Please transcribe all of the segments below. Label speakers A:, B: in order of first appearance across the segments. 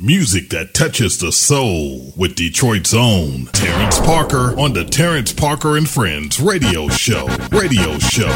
A: Music that touches the soul with Detroit's own Terrence Parker on the Terrence Parker and Friends radio show. Radio show.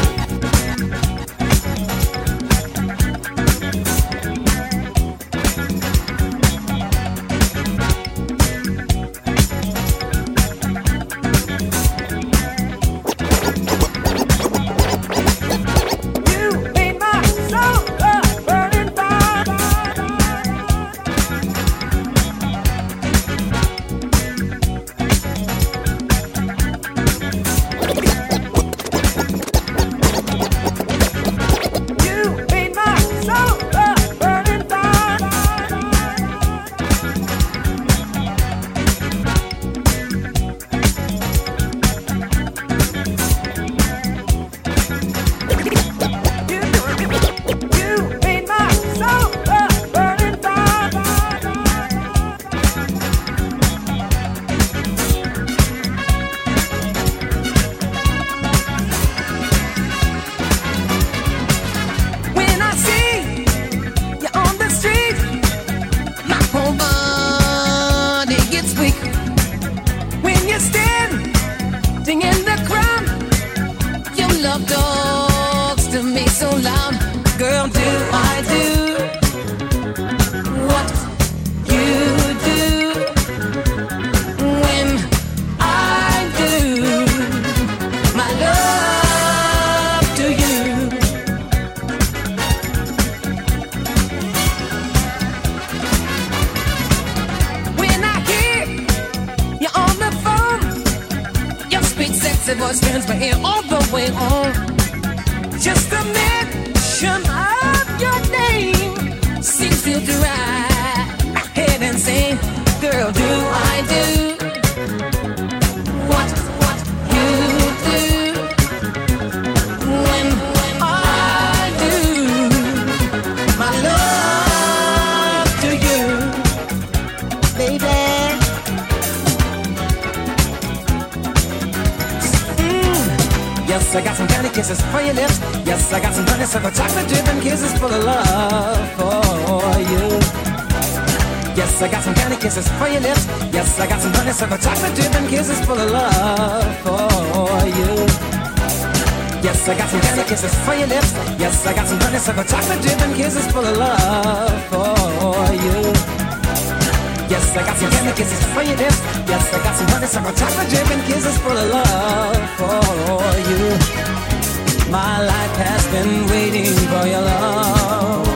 B: is for your lips. Yes, I got some honeysuckle chocolate dripping kisses full of love for you. Yes, I got some candy kisses for your lips. Yes, I got some honeysuckle chocolate dripping kisses full of love for you. Yes, I got some candy kisses for your lips. Yes, I got some honeysuckle chocolate dripping kisses full of love for you. Yes, I got some candy kisses for your lips. Yes, I got some honey, some chocolate dripping kisses full of love for you. My life has been waiting for your love.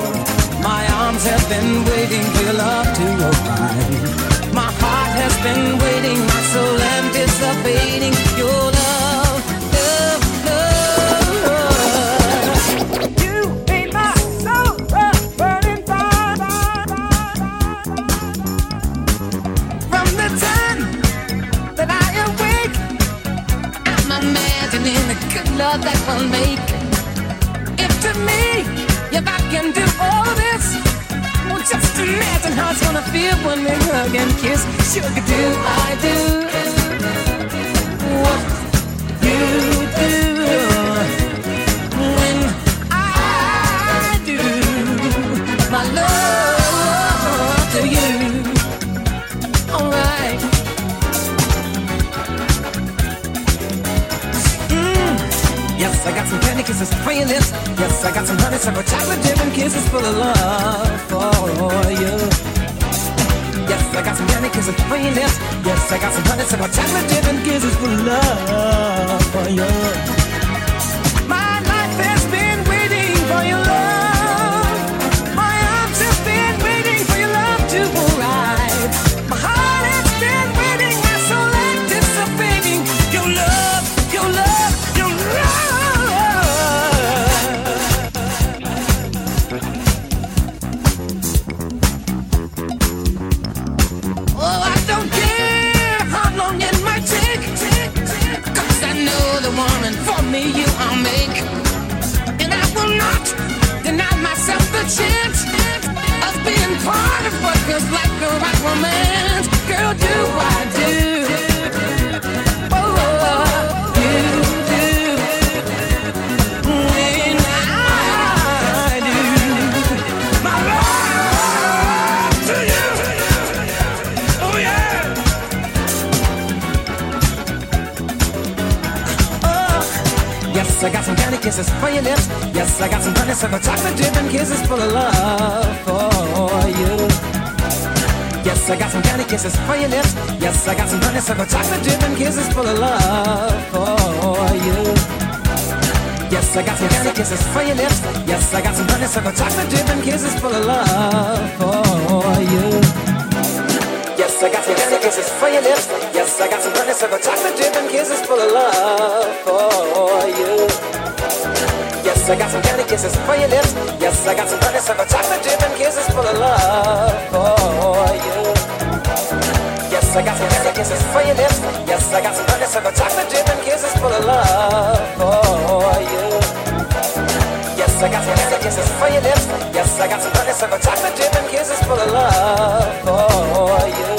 B: My arms have been waiting for your love to open. My heart has been waiting, my soul anticipating your love. love that will make. If to me, if I can do all this, well, just imagine how it's gonna feel when we hug and kiss. Sugar, do I do what you do when I do my love to you? Alright. Yes, I got some candy kisses for your lips. Yes, I got some honey, some chocolate dip and kisses full of love for you. Yes, I got some candy kisses for your lips. Yes, I got some honey, some chocolate dip and kisses full of love for you. chance of being part of what feels like a right romance. Girl, do I do? Yes, I got some candy kisses for your lips. Yes, I got some honeysuckle chocolate dripping kisses full of love for you. Yes, I got some candy kisses for your lips. Yes, I got some honeysuckle chocolate dripping kisses full of love for you. Yes, I got some candy kisses for your lips. Yes, I got some honeysuckle chocolate dripping kisses full of love for you. Yes, I got some candy kisses for your lips. Yes, I got some honeysuckle chocolate dripping kisses full of love for you. Yes, I got some candy kisses for your lips. Yes, I got some honeysuckle chocolate dripping kisses full of love for you. Yes, I got some candy kisses for your lips. Yes, I got some honeysuckle chocolate dripping kisses full of love for you. Yes, I got some candy kisses for your lips. Yes, I got some honeysuckle chocolate dripping kisses full of love for you.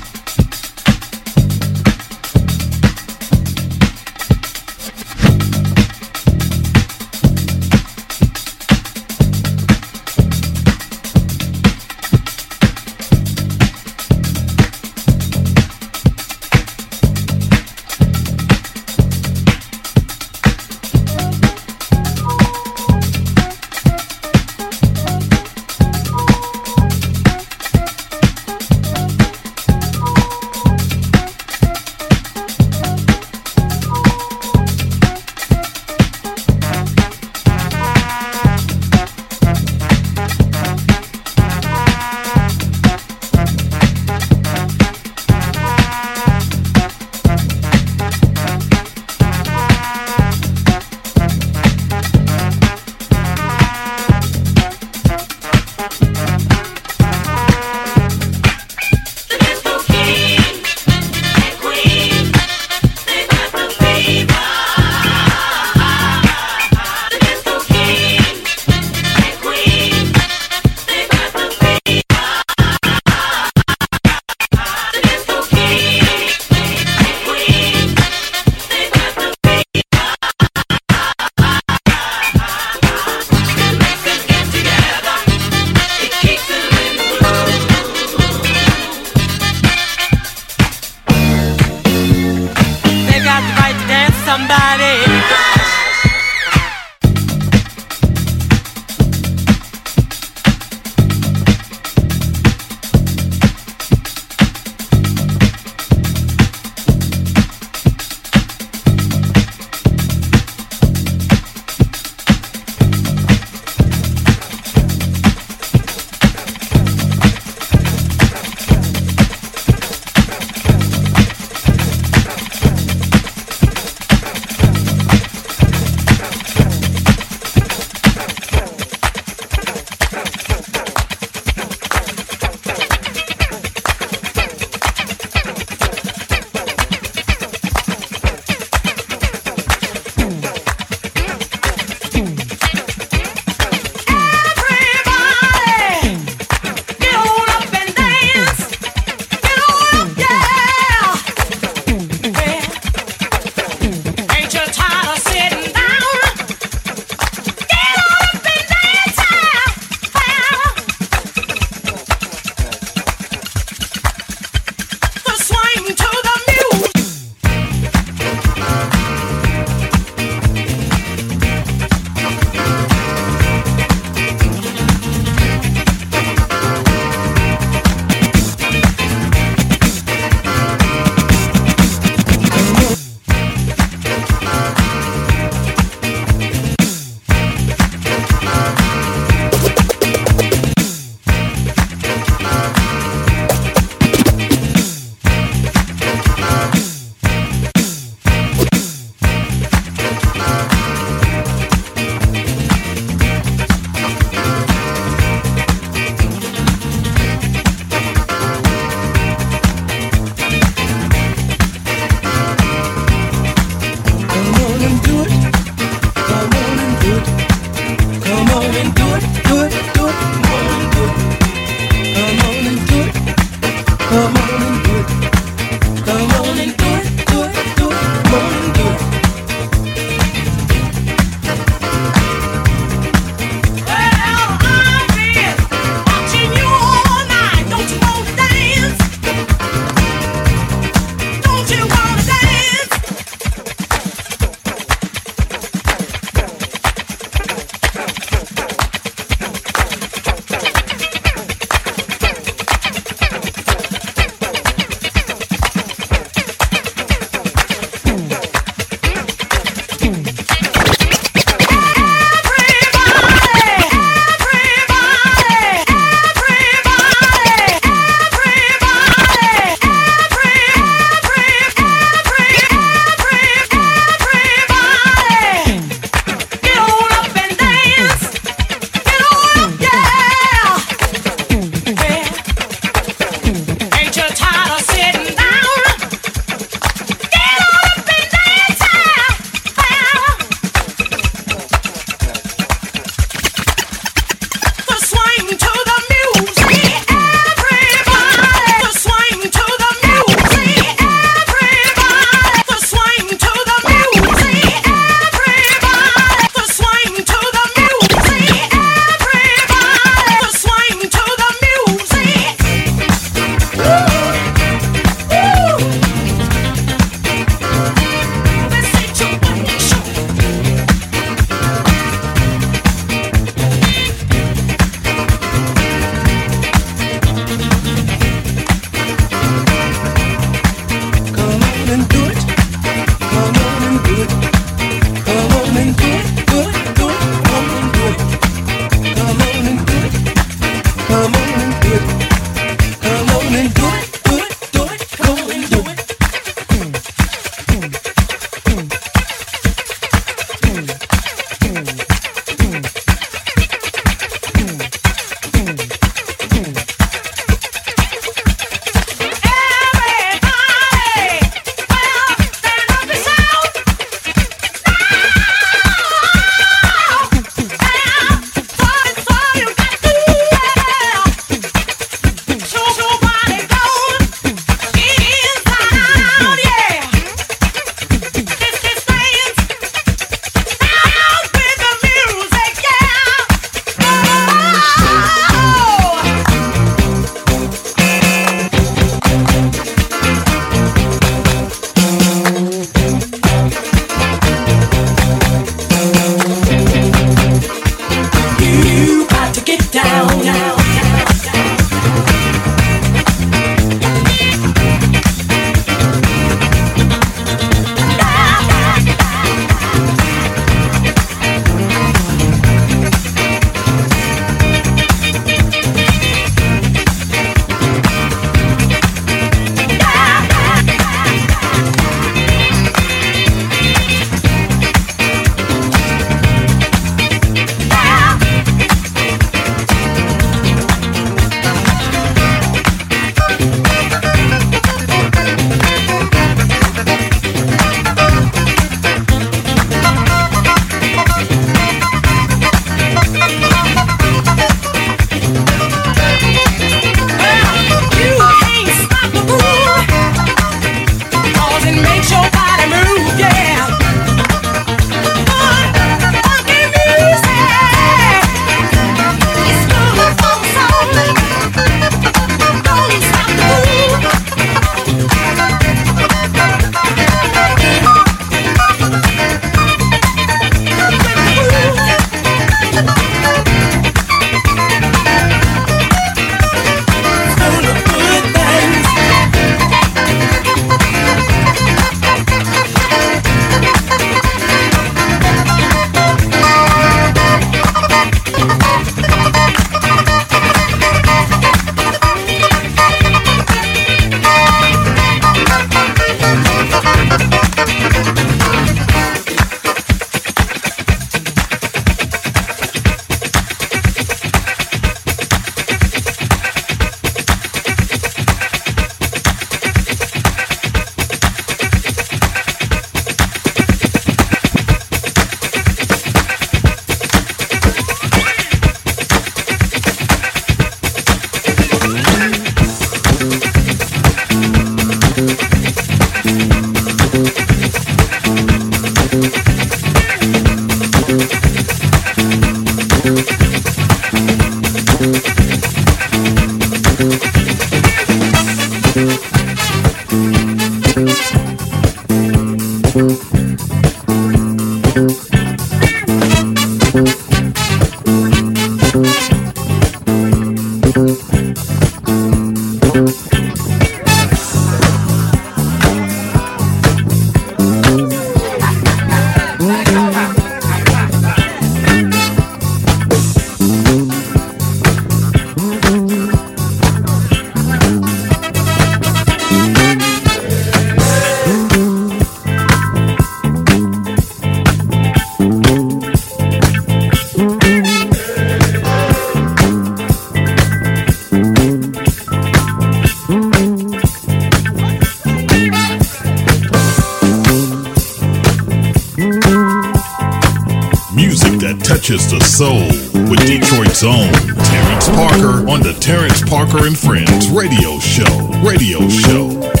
A: Own Terrence Parker on the Terrence Parker and Friends radio show. Radio show.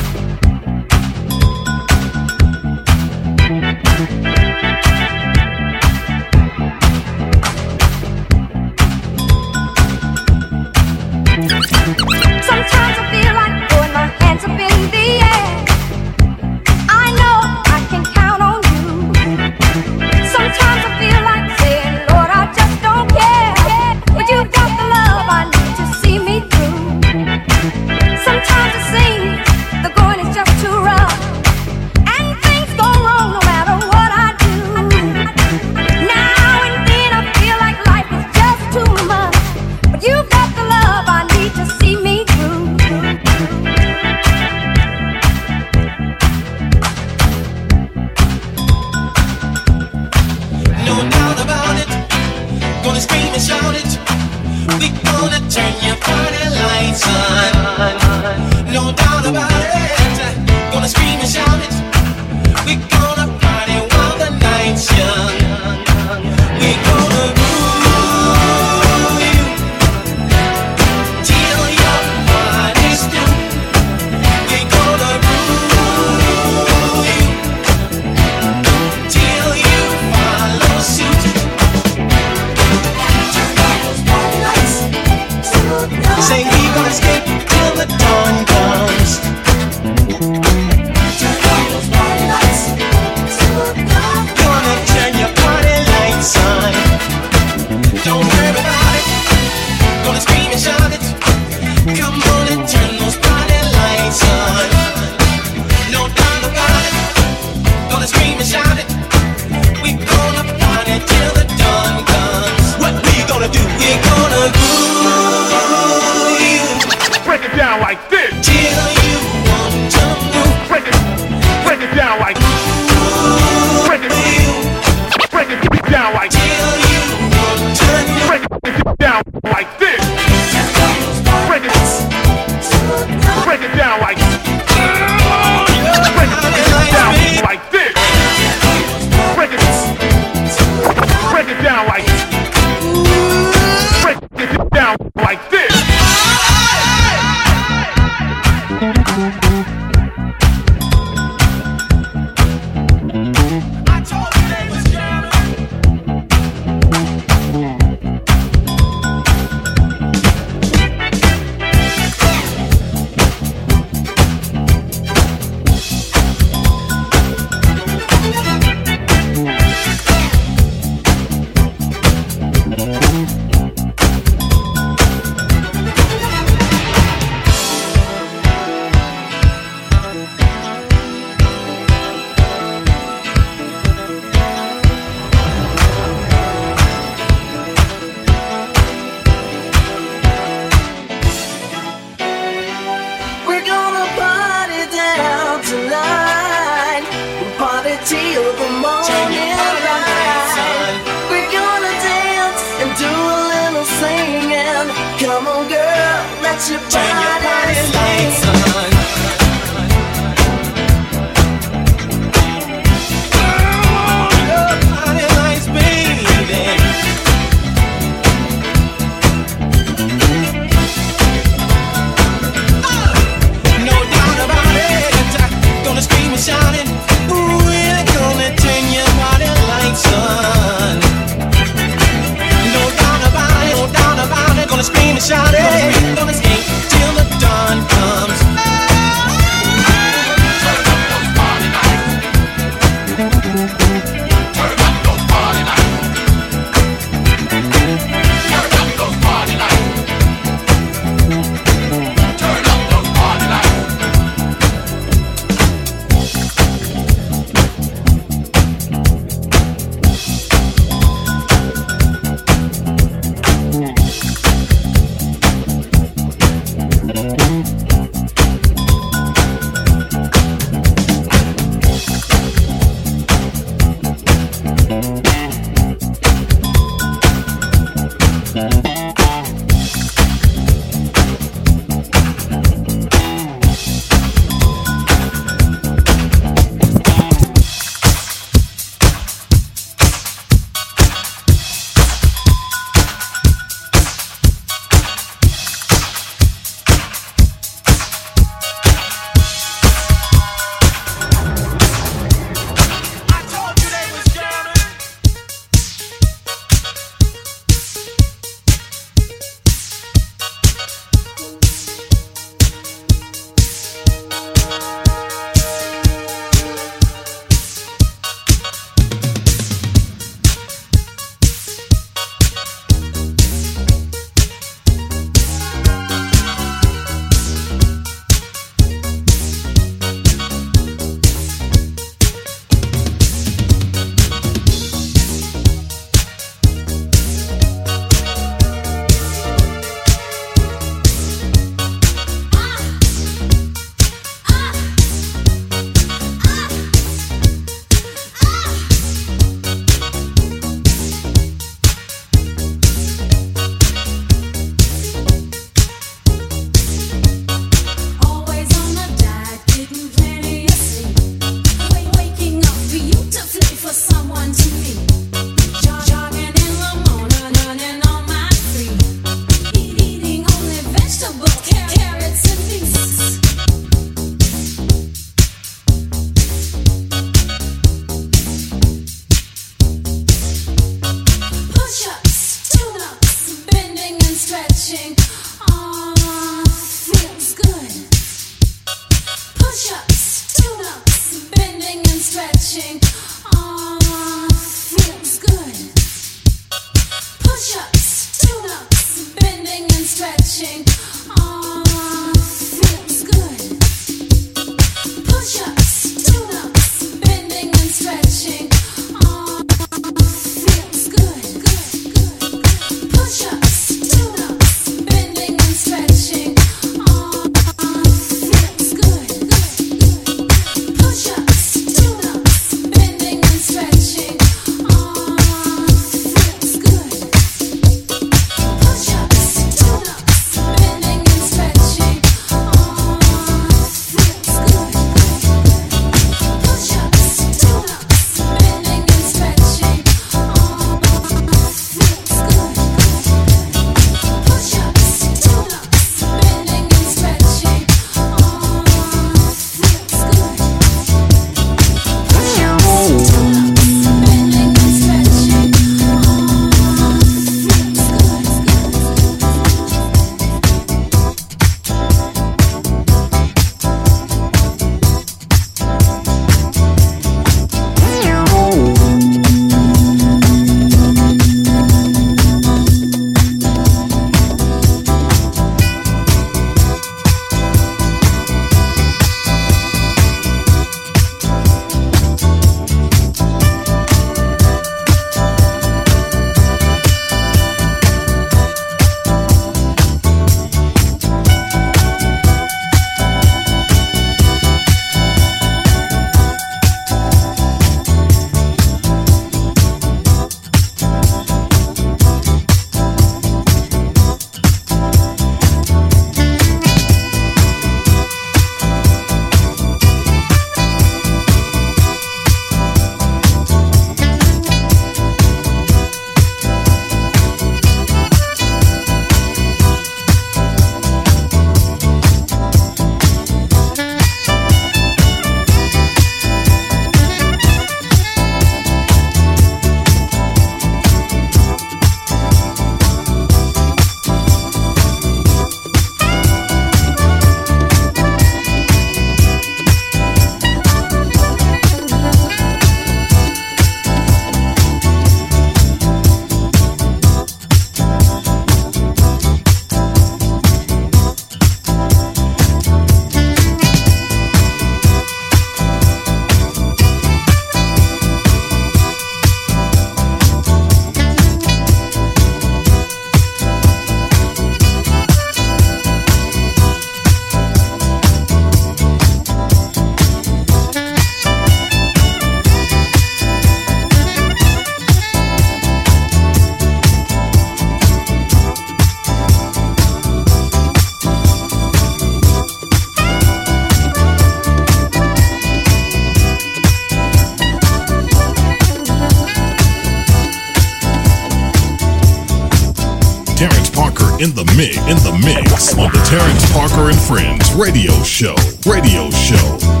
A: In the mix, in the mix on the Terrence Parker and Friends radio show. Radio show.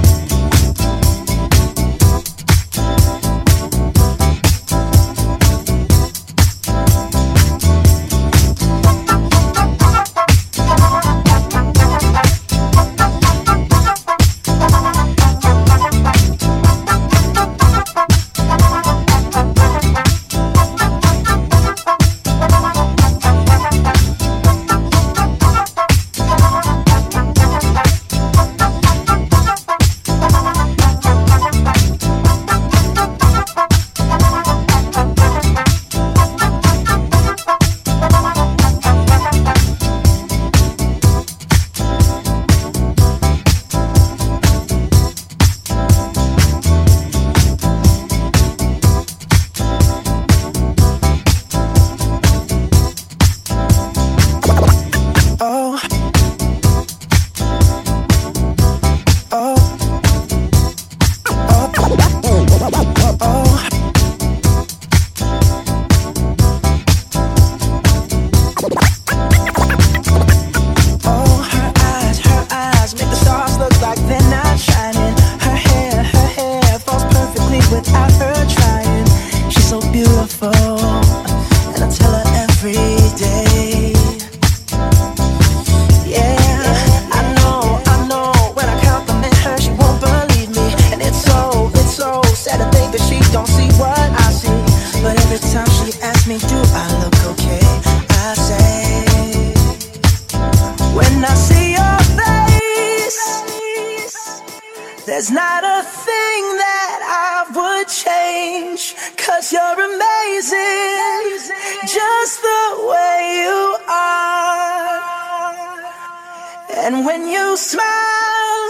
C: And when you smile,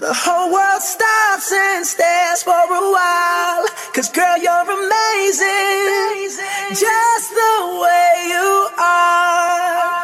C: the whole world stops and stares for a while. Cause girl, you're amazing, just the way you are.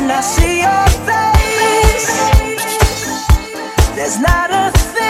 C: when I see your face. There's not a thing